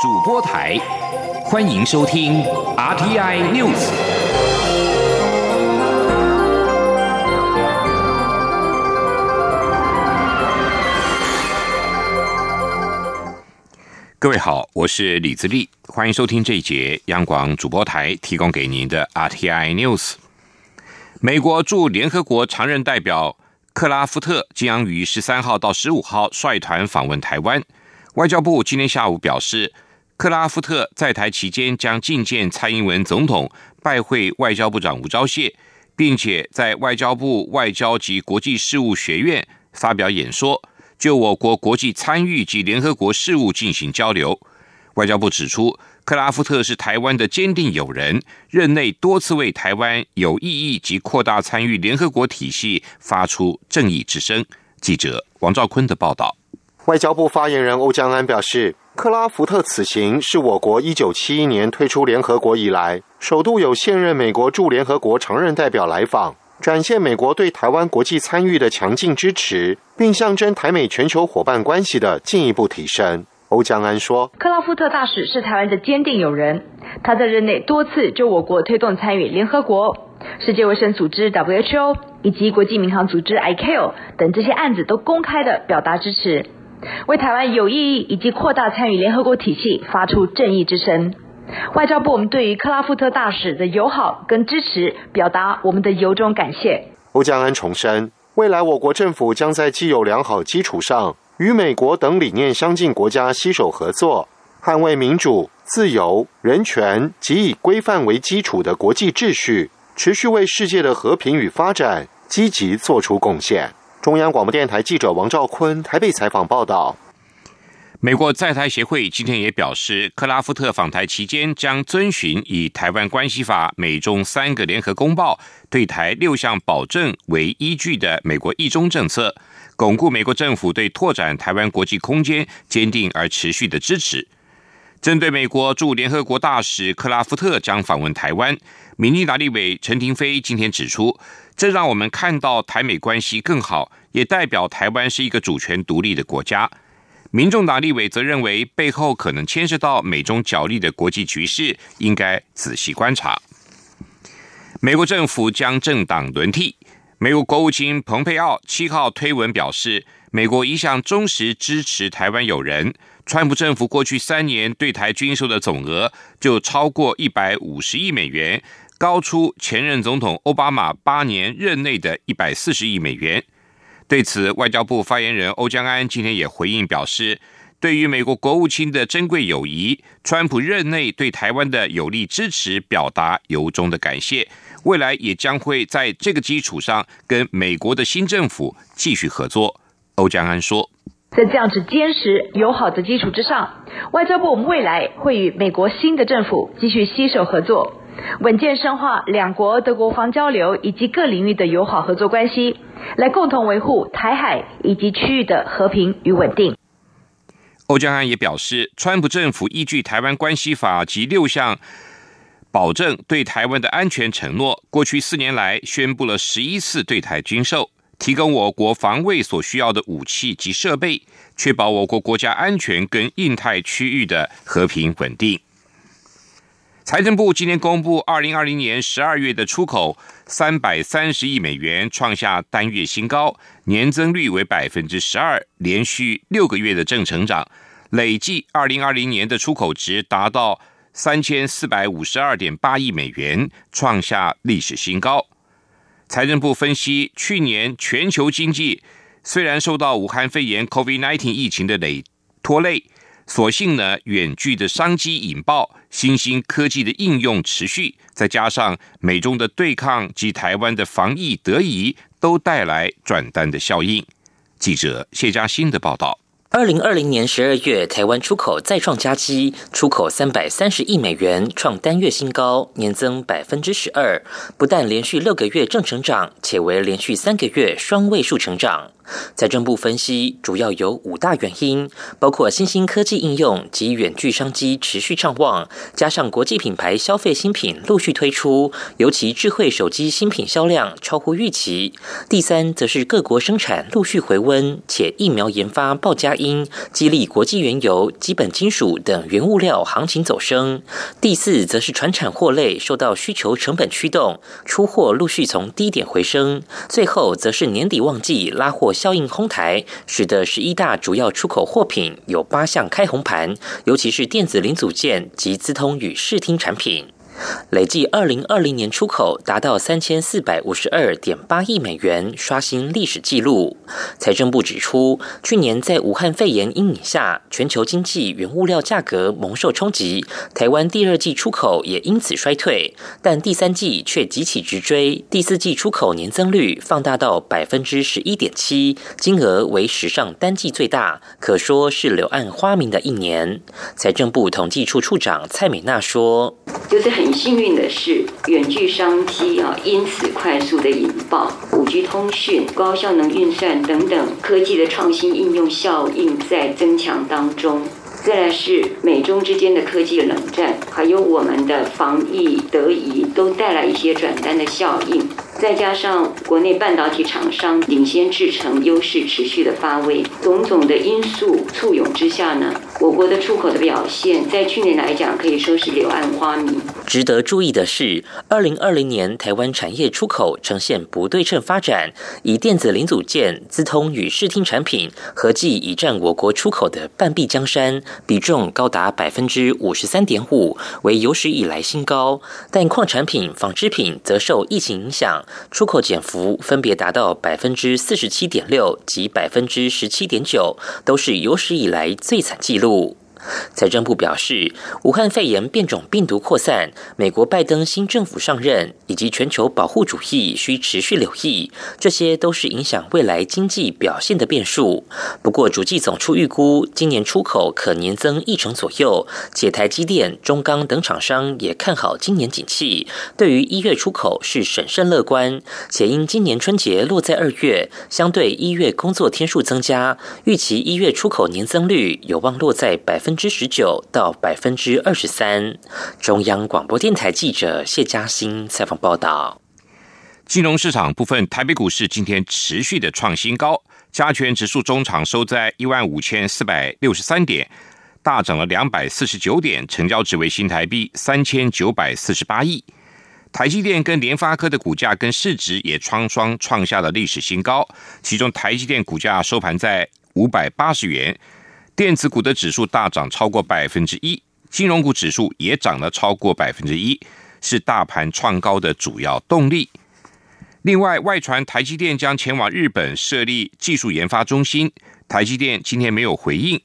主播台，欢迎收听 RTI News。各位好，我是李自立，欢迎收听这一节央广主播台提供给您的 RTI News。美国驻联合国常任代表克拉夫特将于十三号到十五号率团访问台湾。外交部今天下午表示，克拉夫特在台期间将觐见蔡英文总统，拜会外交部长吴钊燮，并且在外交部外交及国际事务学院发表演说。就我国国际参与及联合国事务进行交流，外交部指出，克拉夫特是台湾的坚定友人，任内多次为台湾有意义及扩大参与联合国体系发出正义之声。记者王兆坤的报道。外交部发言人欧江安表示，克拉夫特此行是我国一九七一年退出联合国以来，首度有现任美国驻联合国常任代表来访。展现美国对台湾国际参与的强劲支持，并象征台美全球伙伴关系的进一步提升。欧江安说：“克拉夫特大使是台湾的坚定友人，他在任内多次就我国推动参与联合国、世界卫生组织 （WHO） 以及国际民航组织 （ICAO） 等这些案子都公开的表达支持，为台湾有意义以及扩大参与联合国体系发出正义之声。”外交部，我们对于克拉夫特大使的友好跟支持，表达我们的由衷感谢。欧江安重申，未来我国政府将在既有良好基础上，与美国等理念相近国家携手合作，捍卫民主、自由、人权及以规范为基础的国际秩序，持续为世界的和平与发展积极做出贡献。中央广播电台记者王兆坤台北采访报道。美国在台协会今天也表示，克拉夫特访台期间将遵循以《台湾关系法》、美中三个联合公报对台六项保证为依据的美国一中政策，巩固美国政府对拓展台湾国际空间坚定而持续的支持。针对美国驻联合国大使克拉夫特将访问台湾，民进党立委陈廷飞今天指出，这让我们看到台美关系更好，也代表台湾是一个主权独立的国家。民众党立委则认为，背后可能牵涉到美中角力的国际局势，应该仔细观察。美国政府将政党轮替，美国国务卿蓬佩奥七号推文表示，美国一向忠实支持台湾友人。川普政府过去三年对台军售的总额就超过一百五十亿美元，高出前任总统奥巴马八年任内的一百四十亿美元。对此，外交部发言人欧江安今天也回应表示，对于美国国务卿的珍贵友谊，川普任内对台湾的有力支持，表达由衷的感谢。未来也将会在这个基础上跟美国的新政府继续合作。欧江安说，在这样子坚实友好的基础之上，外交部未来会与美国新的政府继续携手合作。稳健深化两国的国防交流以及各领域的友好合作关系，来共同维护台海以及区域的和平与稳定。欧江安也表示，川普政府依据《台湾关系法》及六项保证对台湾的安全承诺，过去四年来宣布了十一次对台军售，提供我国防卫所需要的武器及设备，确保我国国家安全跟印太区域的和平稳定。财政部今天公布，二零二零年十二月的出口三百三十亿美元，创下单月新高，年增率为百分之十二，连续六个月的正成长。累计二零二零年的出口值达到三千四百五十二点八亿美元，创下历史新高。财政部分析，去年全球经济虽然受到武汉肺炎 （COVID-19） 疫情的累拖累。所幸呢，远距的商机引爆，新兴科技的应用持续，再加上美中的对抗及台湾的防疫得宜，都带来转单的效应。记者谢嘉欣的报道：，二零二零年十二月，台湾出口再创佳绩，出口三百三十亿美元，创单月新高，年增百分之十二，不但连续六个月正成长，且为连续三个月双位数成长。财政部分析，主要有五大原因，包括新兴科技应用及远距商机持续畅旺，加上国际品牌消费新品陆续推出，尤其智慧手机新品销量超乎预期。第三，则是各国生产陆续回温，且疫苗研发报佳音，激励国际原油、基本金属等原物料行情走升。第四，则是船产货类受到需求成本驱动，出货陆续从低点回升。最后，则是年底旺季拉货效应哄抬，使得十一大主要出口货品有八项开红盘，尤其是电子零组件及资通与视听产品。累计二零二零年出口达到三千四百五十二点八亿美元，刷新历史纪录。财政部指出，去年在武汉肺炎阴影下，全球经济原物料价格蒙受冲击，台湾第二季出口也因此衰退，但第三季却急起直追，第四季出口年增率放大到百分之十一点七，金额为史上单季最大，可说是柳暗花明的一年。财政部统计处处长蔡美娜说：“就是很。”幸运的是，远距商机啊，因此快速的引爆，五 G 通讯、高效能运算等等科技的创新应用效应在增强当中。再来是美中之间的科技冷战，还有我们的防疫得宜，都带来一些转单的效应。再加上国内半导体厂商领先制程优势持续的发威，种种的因素簇拥之下呢，我国的出口的表现在去年来讲可以说是柳暗花明。值得注意的是，二零二零年台湾产业出口呈现不对称发展，以电子零组件、资通与视听产品合计已占我国出口的半壁江山，比重高达百分之五十三点五，为有史以来新高。但矿产品、纺织品则受疫情影响。出口减幅分别达到百分之四十七点六及百分之十七点九，都是有史以来最惨纪录。财政部表示，武汉肺炎变种病毒扩散，美国拜登新政府上任，以及全球保护主义需持续留意，这些都是影响未来经济表现的变数。不过，主计总处预估，今年出口可年增一成左右，且台积电、中钢等厂商也看好今年景气，对于一月出口是审慎乐观。且因今年春节落在二月，相对一月工作天数增加，预期一月出口年增率有望落在百分。分之十九到百分之二十三。中央广播电台记者谢嘉欣采访报道。金融市场部分，台北股市今天持续的创新高，加权指数中场收在一万五千四百六十三点，大涨了两百四十九点，成交值为新台币三千九百四十八亿。台积电跟联发科的股价跟市值也双双创下了历史新高，其中台积电股价收盘在五百八十元。电子股的指数大涨超过百分之一，金融股指数也涨了超过百分之一，是大盘创高的主要动力。另外，外传台积电将前往日本设立技术研发中心，台积电今天没有回应。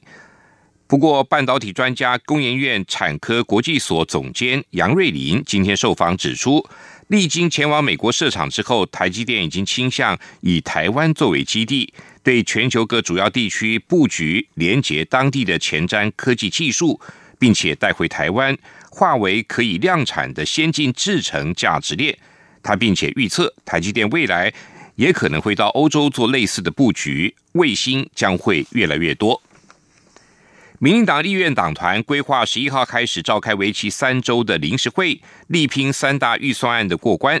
不过，半导体专家工研院产科国际所总监杨瑞林今天受访指出，历经前往美国设厂之后，台积电已经倾向以台湾作为基地。对全球各主要地区布局，连接当地的前瞻科技技术，并且带回台湾，化为可以量产的先进制程价值链。他并且预测，台积电未来也可能会到欧洲做类似的布局，卫星将会越来越多。民进党立院党团规划十一号开始召开为期三周的临时会，力拼三大预算案的过关。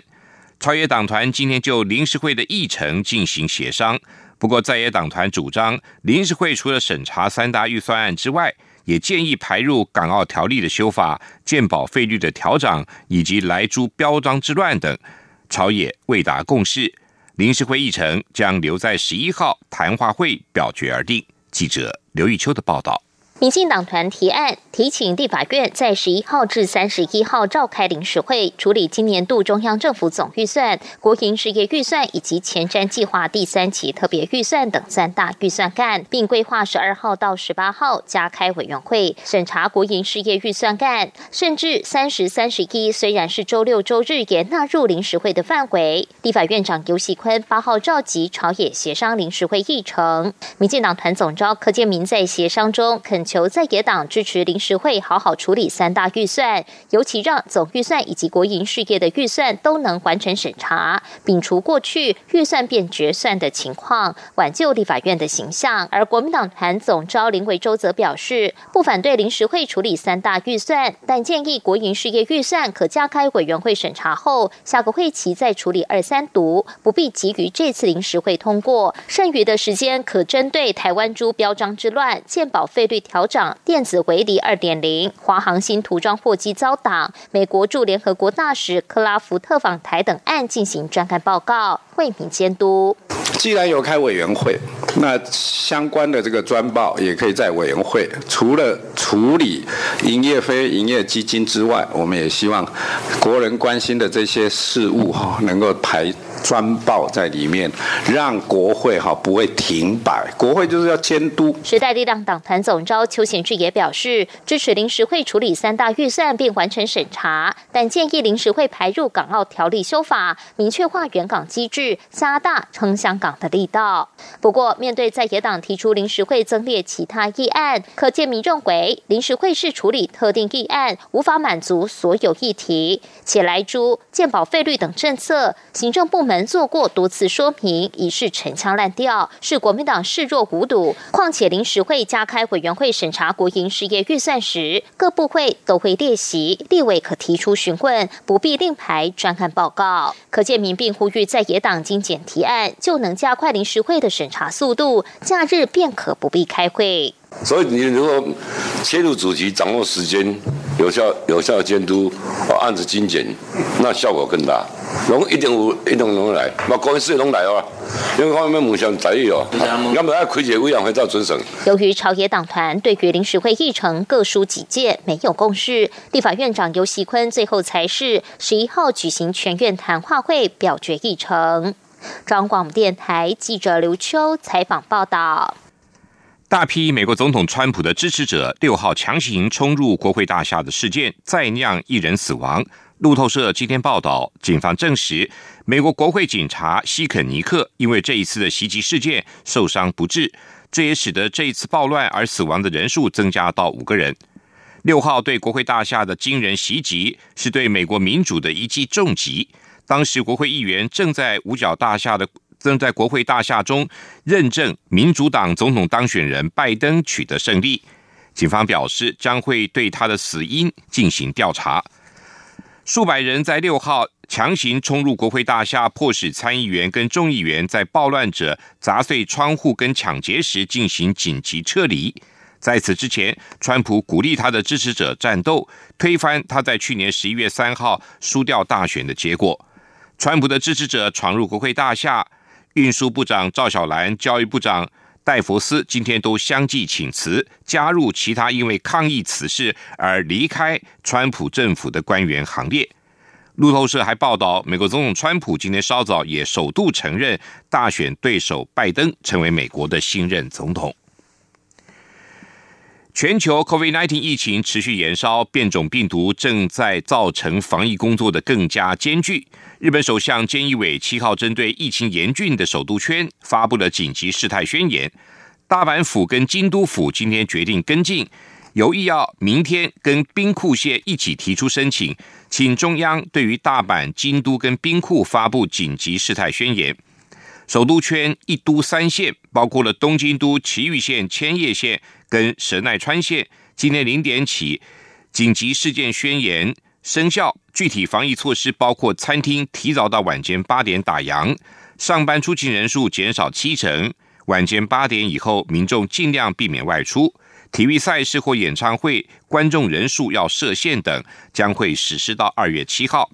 超越党团今天就临时会的议程进行协商。不过，在野党团主张，临时会除了审查三大预算案之外，也建议排入港澳条例的修法、健保费率的调整以及来猪标章之乱等。朝野未达共识，临时会议程将留在十一号谈话会表决而定。记者刘玉秋的报道。民进党团提案提请立法院在十一号至三十一号召开临时会，处理今年度中央政府总预算、国营事业预算以及前瞻计划第三期特别预算等三大预算干，并规划十二号到十八号加开委员会审查国营事业预算干，甚至三十三十一虽然是周六周日也纳入临时会的范围。立法院长游锡坤八号召集朝野协商临时会议程，民进党团总召柯建明在协商中肯。求在野党支持临时会好好处理三大预算，尤其让总预算以及国营事业的预算都能完成审查，摒除过去预算变决算的情况，挽救立法院的形象。而国民党团总召林维洲则表示，不反对临时会处理三大预算，但建议国营事业预算可加开委员会审查后，下个会期再处理二三读，不必急于这次临时会通过，剩余的时间可针对台湾猪标章之乱、健保费率调调整、电子围篱二点零、华航新涂装货机遭挡、美国驻联合国大使克拉福特访台等案进行专案报告，惠民监督。既然有开委员会，那相关的这个专报也可以在委员会，除了处理营业非营业基金之外，我们也希望国人关心的这些事务哈，能够排。专报在里面，让国会哈不会停摆。国会就是要监督。时代力量党团总召邱显志也表示，支持临时会处理三大预算并完成审查，但建议临时会排入港澳条例修法，明确化原港机制，加大撑香港的力道。不过，面对在野党提出临时会增列其他议案，可见民认为临时会是处理特定议案，无法满足所有议题，且来诸健保费率等政策，行政部门。做过多次说明，已是陈腔滥调，是国民党视若无睹。况且临时会加开委员会审查国营事业预算时，各部会都会列席，立委可提出询问，不必另排专案报告。可见民并呼吁在野党精简提案，就能加快临时会的审查速，假日便可不必开会。所以你如果切入主题，掌握时间，有效有效监督，案子精简，那效果更大。拢一定有，一定拢来，嘛公司拢来哦。因为方面梦想在意哦，要么要开一个委员会做准审。由于朝野党团对于临时会议程各抒己见，没有共识，立法院长游锡坤最后才是十一号举行全院谈话会表决议程。中广电台记者刘秋采访报道。大批美国总统川普的支持者六号强行冲入国会大厦的事件，再酿一人死亡。路透社今天报道，警方证实，美国国会警察希肯尼克因为这一次的袭击事件受伤不治，这也使得这一次暴乱而死亡的人数增加到五个人。六号对国会大厦的惊人袭击，是对美国民主的一记重击。当时国会议员正在五角大厦的。正在国会大厦中认证民主党总统当选人拜登取得胜利。警方表示将会对他的死因进行调查。数百人在六号强行冲入国会大厦，迫使参议员跟众议员在暴乱者砸碎窗户跟抢劫时进行紧急撤离。在此之前，川普鼓励他的支持者战斗，推翻他在去年十一月三号输掉大选的结果。川普的支持者闯入国会大厦。运输部长赵小兰、教育部长戴佛斯今天都相继请辞，加入其他因为抗议此事而离开川普政府的官员行列。路透社还报道，美国总统川普今天稍早也首度承认大选对手拜登成为美国的新任总统。全球 COVID-19 疫情持续延烧，变种病毒正在造成防疫工作的更加艰巨。日本首相菅义伟七号针对疫情严峻的首都圈发布了紧急事态宣言。大阪府跟京都府今天决定跟进，有意要明天跟兵库县一起提出申请，请中央对于大阪、京都跟兵库发布紧急事态宣言。首都圈一都三县，包括了东京都埼玉县、千叶县跟神奈川县，今天零点起紧急事件宣言。生效具体防疫措施包括：餐厅提早到晚间八点打烊，上班出勤人数减少七成，晚间八点以后民众尽量避免外出，体育赛事或演唱会观众人数要设限等，将会实施到二月七号。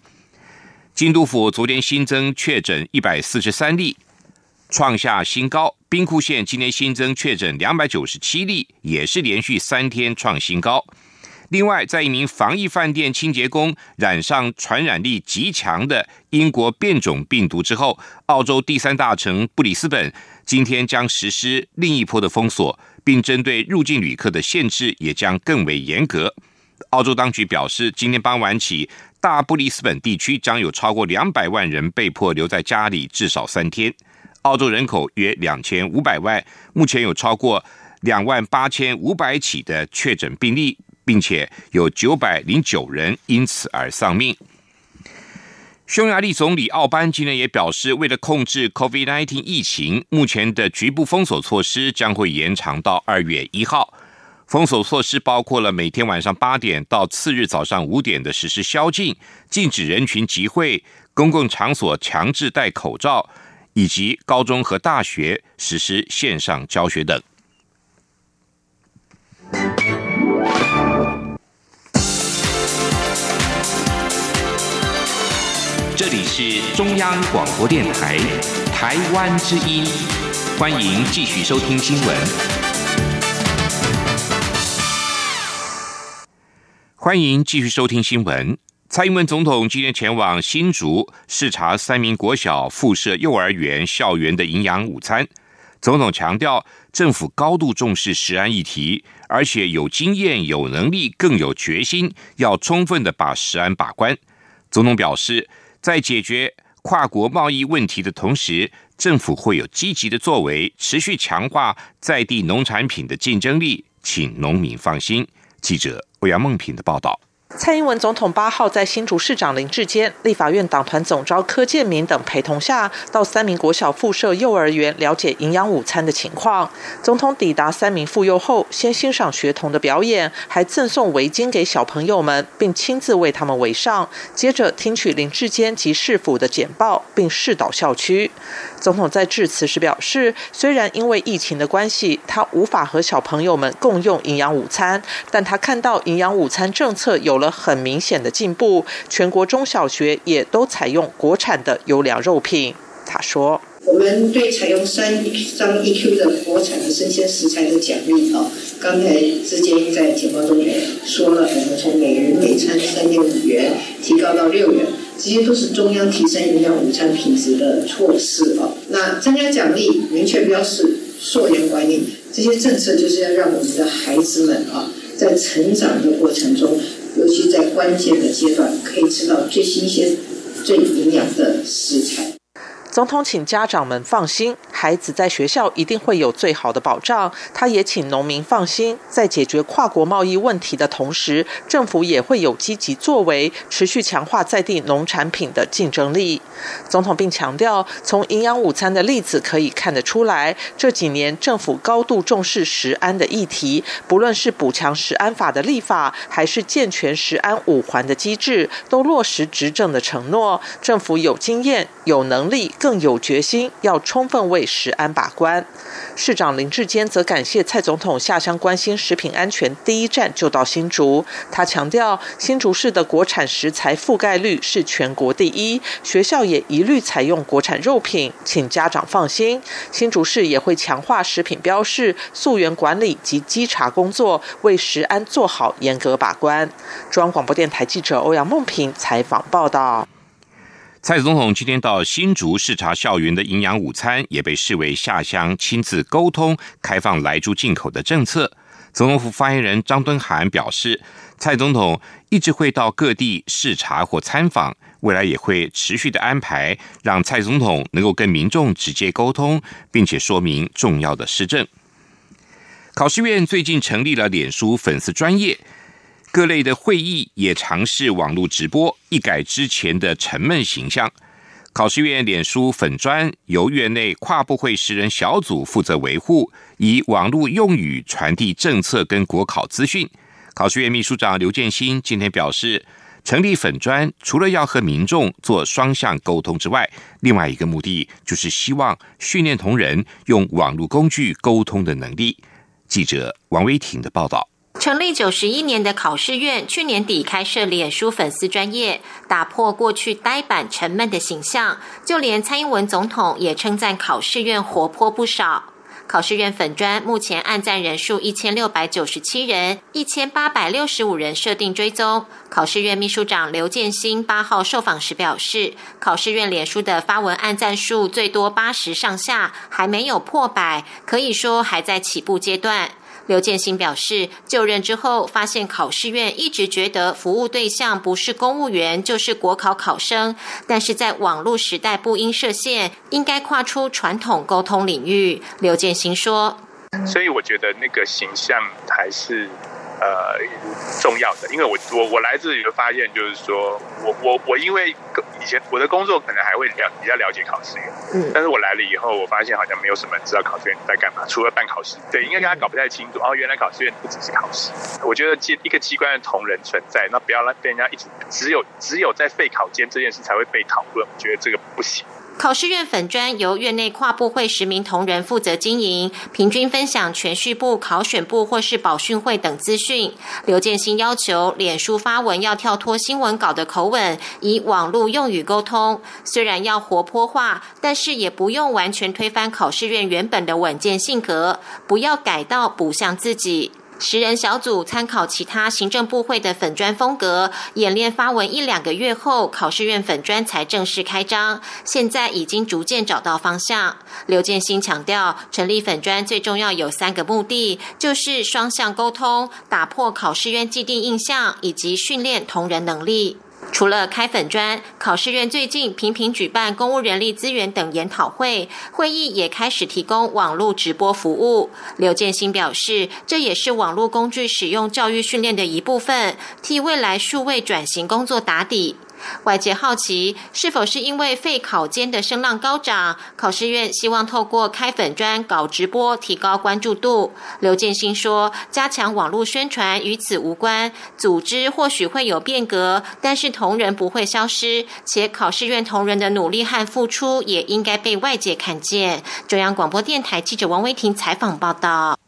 京都府昨天新增确诊一百四十三例，创下新高。兵库县今天新增确诊两百九十七例，也是连续三天创新高。另外，在一名防疫饭店清洁工染上传染力极强的英国变种病毒之后，澳洲第三大城布里斯本今天将实施另一波的封锁，并针对入境旅客的限制也将更为严格。澳洲当局表示，今天傍晚起，大布里斯本地区将有超过两百万人被迫留在家里至少三天。澳洲人口约两千五百万，目前有超过两万八千五百起的确诊病例，并且有九百零九人因此而丧命。匈牙利总理奥班今天也表示，为了控制 COVID-19 疫情，目前的局部封锁措施将会延长到二月一号。封锁措施包括了每天晚上八点到次日早上五点的实施宵禁，禁止人群集会，公共场所强制戴口罩，以及高中和大学实施线上教学等。这里是中央广播电台台湾之音，欢迎继续收听新闻。欢迎继续收听新闻。蔡英文总统今天前往新竹视察三名国小附设幼儿园校园的营养午餐。总统强调，政府高度重视食安议题，而且有经验、有能力、更有决心，要充分的把食安把关。总统表示。在解决跨国贸易问题的同时，政府会有积极的作为，持续强化在地农产品的竞争力，请农民放心。记者欧阳梦平的报道。蔡英文总统八号在新竹市长林志坚、立法院党团总召柯建明等陪同下，到三名国小附设幼儿园了解营养午餐的情况。总统抵达三名妇幼后，先欣赏学童的表演，还赠送围巾给小朋友们，并亲自为他们围上。接着听取林志坚及市府的简报，并视导校区。总统在致辞时表示，虽然因为疫情的关系，他无法和小朋友们共用营养午餐，但他看到营养午餐政策有了很明显的进步，全国中小学也都采用国产的优良肉品。他说：“我们对采用三张 EQ 的国产的生鲜食材的奖励啊，刚才之间在简报中也说了，我们从每人每餐三点五元提高到六元。”这些都是中央提升营养午餐品质的措施啊。那增加奖励、明确标示、溯源管理，这些政策就是要让我们的孩子们啊，在成长的过程中，尤其在关键的阶段，可以吃到最新鲜、最营养的食材。总统请家长们放心，孩子在学校一定会有最好的保障。他也请农民放心，在解决跨国贸易问题的同时，政府也会有积极作为，持续强化在地农产品的竞争力。总统并强调，从营养午餐的例子可以看得出来，这几年政府高度重视食安的议题，不论是补强食安法的立法，还是健全食安五环的机制，都落实执政的承诺。政府有经验、有能力。更有决心，要充分为食安把关。市长林志坚则感谢蔡总统下乡关心食品安全，第一站就到新竹。他强调，新竹市的国产食材覆盖率是全国第一，学校也一律采用国产肉品，请家长放心。新竹市也会强化食品标示、溯源管理及稽查工作，为食安做好严格把关。中央广播电台记者欧阳梦平采访报道。蔡总统今天到新竹视察校园的营养午餐，也被视为下乡亲自沟通开放来猪进口的政策。总统府发言人张敦涵表示，蔡总统一直会到各地视察或参访，未来也会持续的安排，让蔡总统能够跟民众直接沟通，并且说明重要的施政。考试院最近成立了脸书粉丝专业。各类的会议也尝试网络直播，一改之前的沉闷形象。考试院脸书粉砖由院内跨部会十人小组负责维护，以网络用语传递政策跟国考资讯。考试院秘书长刘建新今天表示，成立粉砖除了要和民众做双向沟通之外，另外一个目的就是希望训练同仁用网络工具沟通的能力。记者王威婷的报道。成立九十一年的考试院，去年底开设脸书粉丝专业，打破过去呆板沉闷的形象。就连蔡英文总统也称赞考试院活泼不少。考试院粉专目前按赞人数一千六百九十七人，一千八百六十五人设定追踪。考试院秘书长刘建新八号受访时表示，考试院脸书的发文按赞数最多八十上下，还没有破百，可以说还在起步阶段。刘建新表示，就任之后发现考试院一直觉得服务对象不是公务员就是国考考生，但是在网络时代不应设限，应该跨出传统沟通领域。刘建新说：“所以我觉得那个形象还是。呃，重要的，因为我我我来这里就发现，就是说我我我因为以前我的工作可能还会了比较了解考试院，嗯，但是我来了以后，我发现好像没有什么人知道考试院在干嘛，除了办考试，对，应该大家搞不太清楚。哦，原来考试院不只是考试。我觉得机一个机关的同仁存在，那不要让被人家一直只有只有在废考监这件事才会被讨论，我觉得这个不行。考试院粉专由院内跨部会十名同仁负责经营，平均分享全序部、考选部或是保训会等资讯。刘建新要求脸书发文要跳脱新闻稿的口吻，以网络用语沟通。虽然要活泼化，但是也不用完全推翻考试院原本的稳健性格，不要改到不像自己。十人小组参考其他行政部会的粉砖风格，演练发文一两个月后，考试院粉砖才正式开张。现在已经逐渐找到方向。刘建新强调，成立粉砖最重要有三个目的，就是双向沟通、打破考试院既定印象，以及训练同仁能力。除了开粉专，考试院最近频频举办公务人力资源等研讨会，会议也开始提供网络直播服务。刘建新表示，这也是网络工具使用教育训练的一部分，替未来数位转型工作打底。外界好奇，是否是因为废考监的声浪高涨，考试院希望透过开粉砖搞直播，提高关注度。刘建新说，加强网络宣传与此无关，组织或许会有变革，但是同仁不会消失，且考试院同仁的努力和付出也应该被外界看见。中央广播电台记者王威婷采访报道。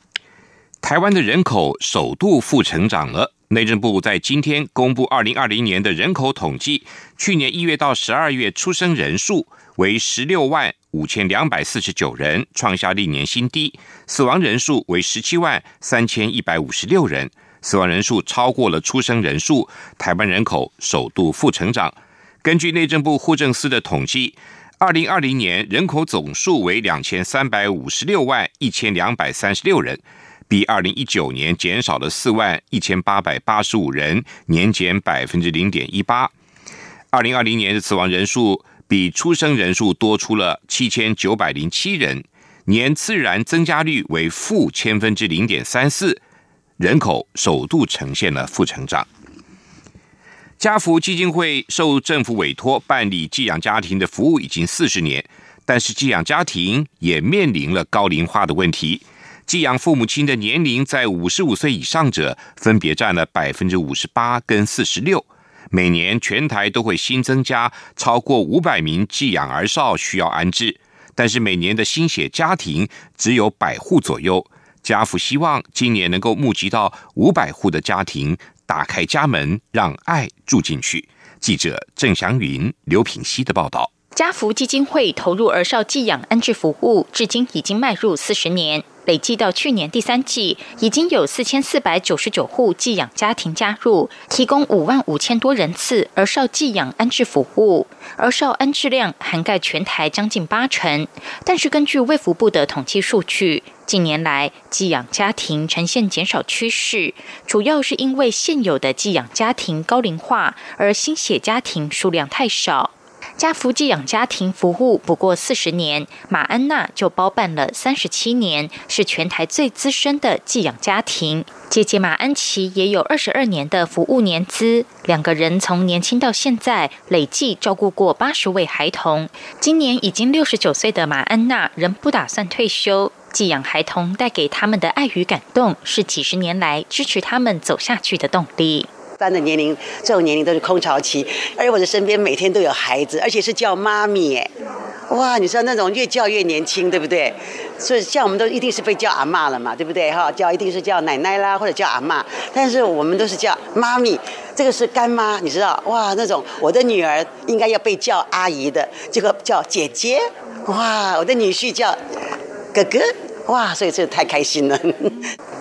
台湾的人口首度负成长了。内政部在今天公布二零二零年的人口统计，去年一月到十二月出生人数为十六万五千两百四十九人，创下历年新低；死亡人数为十七万三千一百五十六人，死亡人数超过了出生人数，台湾人口首度负成长。根据内政部户政司的统计，二零二零年人口总数为两千三百五十六万一千两百三十六人。比二零一九年减少了四万一千八百八十五人，年减百分之零点一八。二零二零年的死亡人数比出生人数多出了七千九百零七人，年自然增加率为负千分之零点三四，人口首度呈现了负成长。家福基金会受政府委托办理寄养家庭的服务已经四十年，但是寄养家庭也面临了高龄化的问题。寄养父母亲的年龄在五十五岁以上者，分别占了百分之五十八跟四十六。每年全台都会新增加超过五百名寄养儿少需要安置，但是每年的新血家庭只有百户左右。家父希望今年能够募集到五百户的家庭，打开家门，让爱住进去。记者郑祥云、刘品熙的报道。家福基金会投入儿少寄养安置服务，至今已经迈入四十年。累计到去年第三季，已经有四千四百九十九户寄养家庭加入，提供五万五千多人次儿少寄养安置服务。儿少安置量涵盖全台将近八成。但是根据卫福部的统计数据，近年来寄养家庭呈现减少趋势，主要是因为现有的寄养家庭高龄化，而新血家庭数量太少。家福寄养家庭服务不过四十年，马安娜就包办了三十七年，是全台最资深的寄养家庭。姐姐马安琪也有二十二年的服务年资，两个人从年轻到现在，累计照顾过八十位孩童。今年已经六十九岁的马安娜仍不打算退休，寄养孩童带给他们的爱与感动，是几十年来支持他们走下去的动力。般的年龄，这种年龄都是空巢期，而且我的身边每天都有孩子，而且是叫妈咪，哎，哇，你知道那种越叫越年轻，对不对？所以像我们都一定是被叫阿妈了嘛，对不对？哈，叫一定是叫奶奶啦，或者叫阿妈，但是我们都是叫妈咪，这个是干妈，你知道？哇，那种我的女儿应该要被叫阿姨的，这个叫姐姐，哇，我的女婿叫哥哥。哇，所以这太开心了！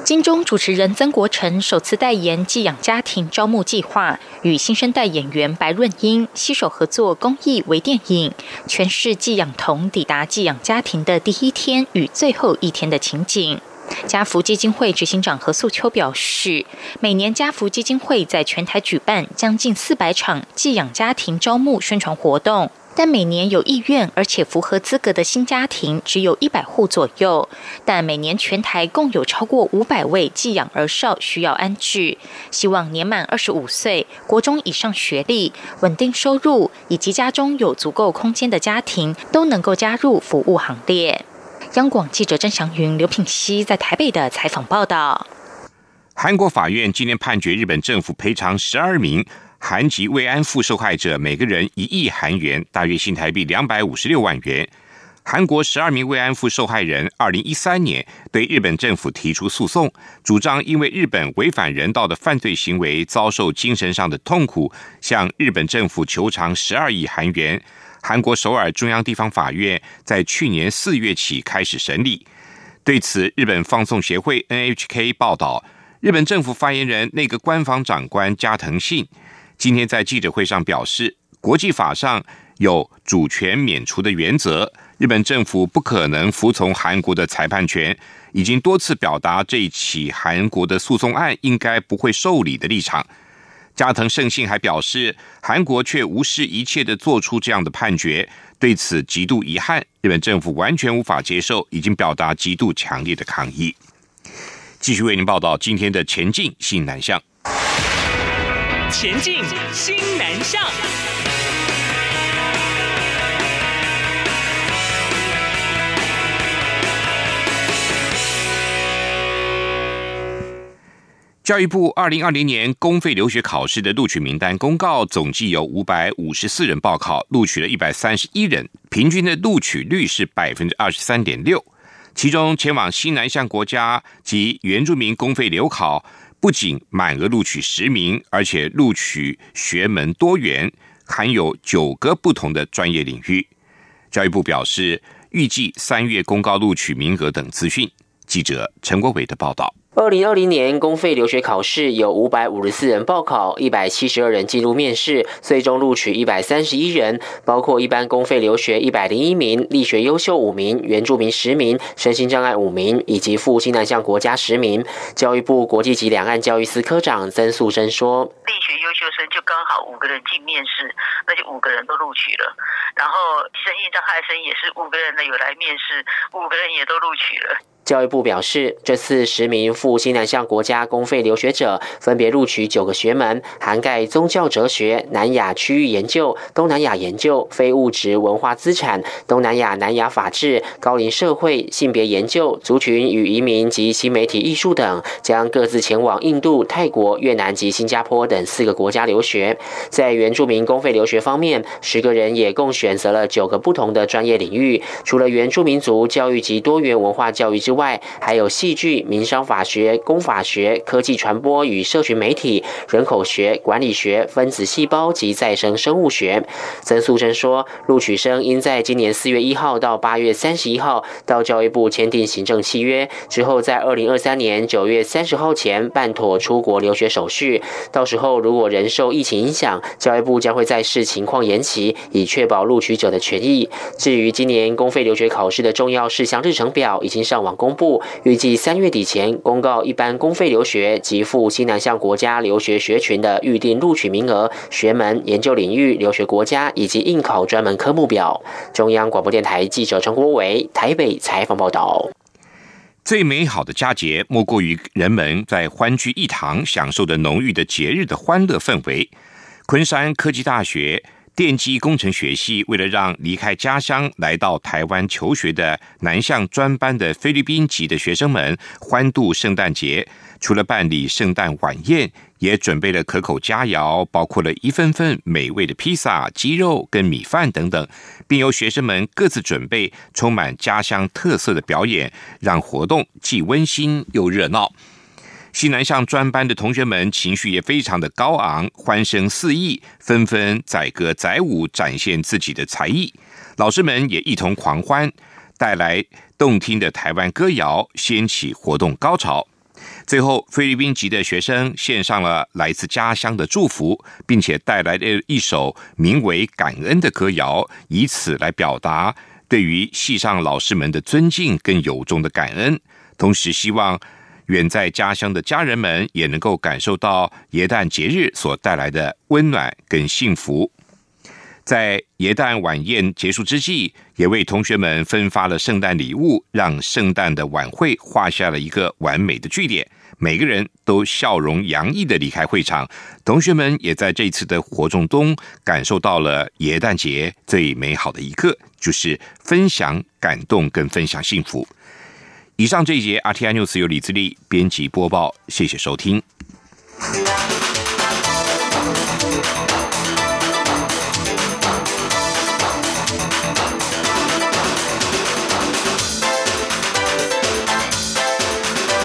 金钟主持人曾国成首次代言寄养家庭招募计划，与新生代演员白润英携手合作公益微电影，诠释寄养童抵达寄养家庭的第一天与最后一天的情景。家福基金会执行长何素秋表示，每年家福基金会在全台举办将近四百场寄养家庭招募宣传活动。但每年有意愿而且符合资格的新家庭只有一百户左右。但每年全台共有超过五百位寄养儿少需要安置。希望年满二十五岁、国中以上学历、稳定收入以及家中有足够空间的家庭都能够加入服务行列。央广记者郑祥云、刘品熙在台北的采访报道。韩国法院今天判决日本政府赔偿十二名韩籍慰安妇受害者每个人一亿韩元，大约新台币两百五十六万元。韩国十二名慰安妇受害人，二零一三年对日本政府提出诉讼，主张因为日本违反人道的犯罪行为遭受精神上的痛苦，向日本政府求偿十二亿韩元。韩国首尔中央地方法院在去年四月起开始审理。对此，日本放送协会 NHK 报道。日本政府发言人那个官方长官加藤信今天在记者会上表示，国际法上有主权免除的原则，日本政府不可能服从韩国的裁判权，已经多次表达这起韩国的诉讼案应该不会受理的立场。加藤胜信还表示，韩国却无视一切的做出这样的判决，对此极度遗憾，日本政府完全无法接受，已经表达极度强烈的抗议。继续为您报道今天的前进新南向。前进新南向。教育部二零二零年公费留学考试的录取名单公告，总计有五百五十四人报考，录取了一百三十一人，平均的录取率是百分之二十三点六。其中前往西南向国家及原住民公费留考，不仅满额录取十名，而且录取学门多元，含有九个不同的专业领域。教育部表示，预计三月公告录取名额等资讯。记者陈国伟的报道。二零二零年公费留学考试有五百五十四人报考，一百七十二人进入面试，最终录取一百三十一人，包括一般公费留学一百零一名，力学优秀五名，原住民十名，身心障碍五名，以及赴新南向国家十名。教育部国际及两岸教育司科长曾素贞说：“力学优秀生就刚好五个人进面试，那就五个人都录取了。然后身心障碍生也是五个人的有来面试，五个人也都录取了。”教育部表示，这次十名赴新南向国家公费留学者分别录取九个学门，涵盖宗教哲学、南亚区域研究、东南亚研究、非物质文化资产、东南亚南亚法治、高龄社会、性别研究、族群与移民及新媒体艺术等，将各自前往印度、泰国、越南及新加坡等四个国家留学。在原住民公费留学方面，十个人也共选择了九个不同的专业领域，除了原住民族教育及多元文化教育之外，还有戏剧、民商法学、公法学、科技传播与社群媒体、人口学、管理学、分子细胞及再生生物学。曾素贞说，录取生应在今年四月一号到八月三十一号到教育部签订行政契约，之后在二零二三年九月三十号前办妥出国留学手续。到时候如果人受疫情影响，教育部将会在视情况延期，以确保录取者的权益。至于今年公费留学考试的重要事项日程表，已经上网。公布预计三月底前公告一般公费留学及赴西南向国家留学学群的预定录取名额、学门、研究领域、留学国家以及应考专门科目表。中央广播电台记者陈国伟台北采访报道。最美好的佳节莫过于人们在欢聚一堂，享受着浓郁的节日的欢乐氛围。昆山科技大学。电机工程学系为了让离开家乡来到台湾求学的南向专班的菲律宾籍的学生们欢度圣诞节，除了办理圣诞晚宴，也准备了可口佳肴，包括了一份份美味的披萨、鸡肉跟米饭等等，并由学生们各自准备充满家乡特色的表演，让活动既温馨又热闹。西南向专班的同学们情绪也非常的高昂，欢声四溢，纷纷载歌载舞，展现自己的才艺。老师们也一同狂欢，带来动听的台湾歌谣，掀起活动高潮。最后，菲律宾籍的学生献上了来自家乡的祝福，并且带来了一首名为《感恩》的歌谣，以此来表达对于系上老师们的尊敬跟由衷的感恩，同时希望。远在家乡的家人们也能够感受到耶诞节日所带来的温暖跟幸福。在耶诞晚宴结束之际，也为同学们分发了圣诞礼物，让圣诞的晚会画下了一个完美的句点。每个人都笑容洋溢的离开会场，同学们也在这次的活动中感受到了耶诞节最美好的一刻，就是分享感动跟分享幸福。以上这一节 RTI News 由李自力编辑播报，谢谢收听。